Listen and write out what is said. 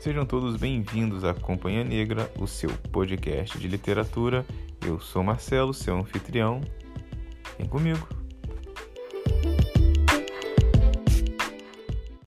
Sejam todos bem-vindos à Companhia Negra, o seu podcast de literatura. Eu sou Marcelo, seu anfitrião. Vem comigo.